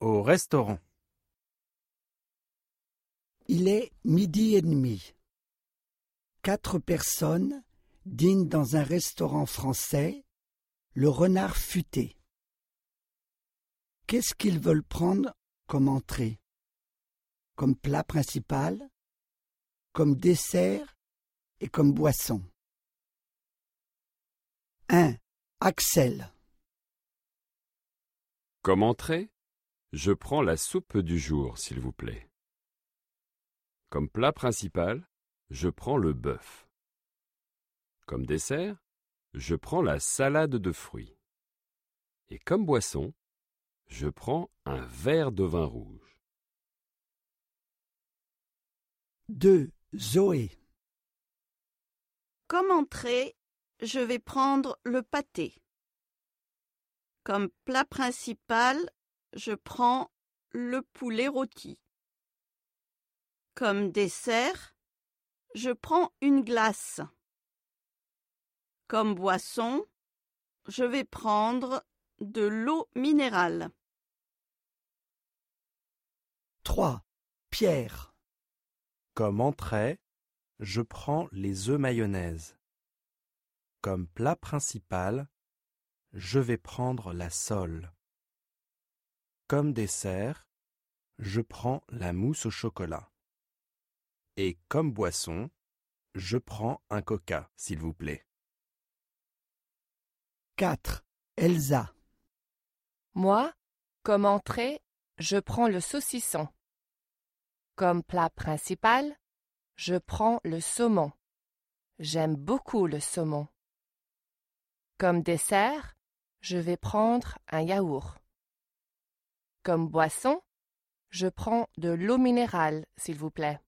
Au restaurant. Il est midi et demi. Quatre personnes dînent dans un restaurant français, le renard futé. Qu'est-ce qu'ils veulent prendre comme entrée? Comme plat principal Comme dessert Et comme boisson? 1. Axel Comme entrée, je prends la soupe du jour, s'il vous plaît. Comme plat principal, je prends le bœuf. Comme dessert, je prends la salade de fruits. Et comme boisson, je prends un verre de vin rouge. 2. Zoé Comme entrée, je vais prendre le pâté. Comme plat principal, je prends le poulet rôti. Comme dessert, je prends une glace. Comme boisson, je vais prendre de l'eau minérale. 3. Pierre Comme entrée, je prends les œufs mayonnaise. Comme plat principal, je vais prendre la sole. Comme dessert, je prends la mousse au chocolat. Et comme boisson, je prends un coca, s'il vous plaît. 4. Elsa Moi, comme entrée, je prends le saucisson. Comme plat principal, je prends le saumon. J'aime beaucoup le saumon. Comme dessert, je vais prendre un yaourt. Comme boisson, je prends de l'eau minérale, s'il vous plaît.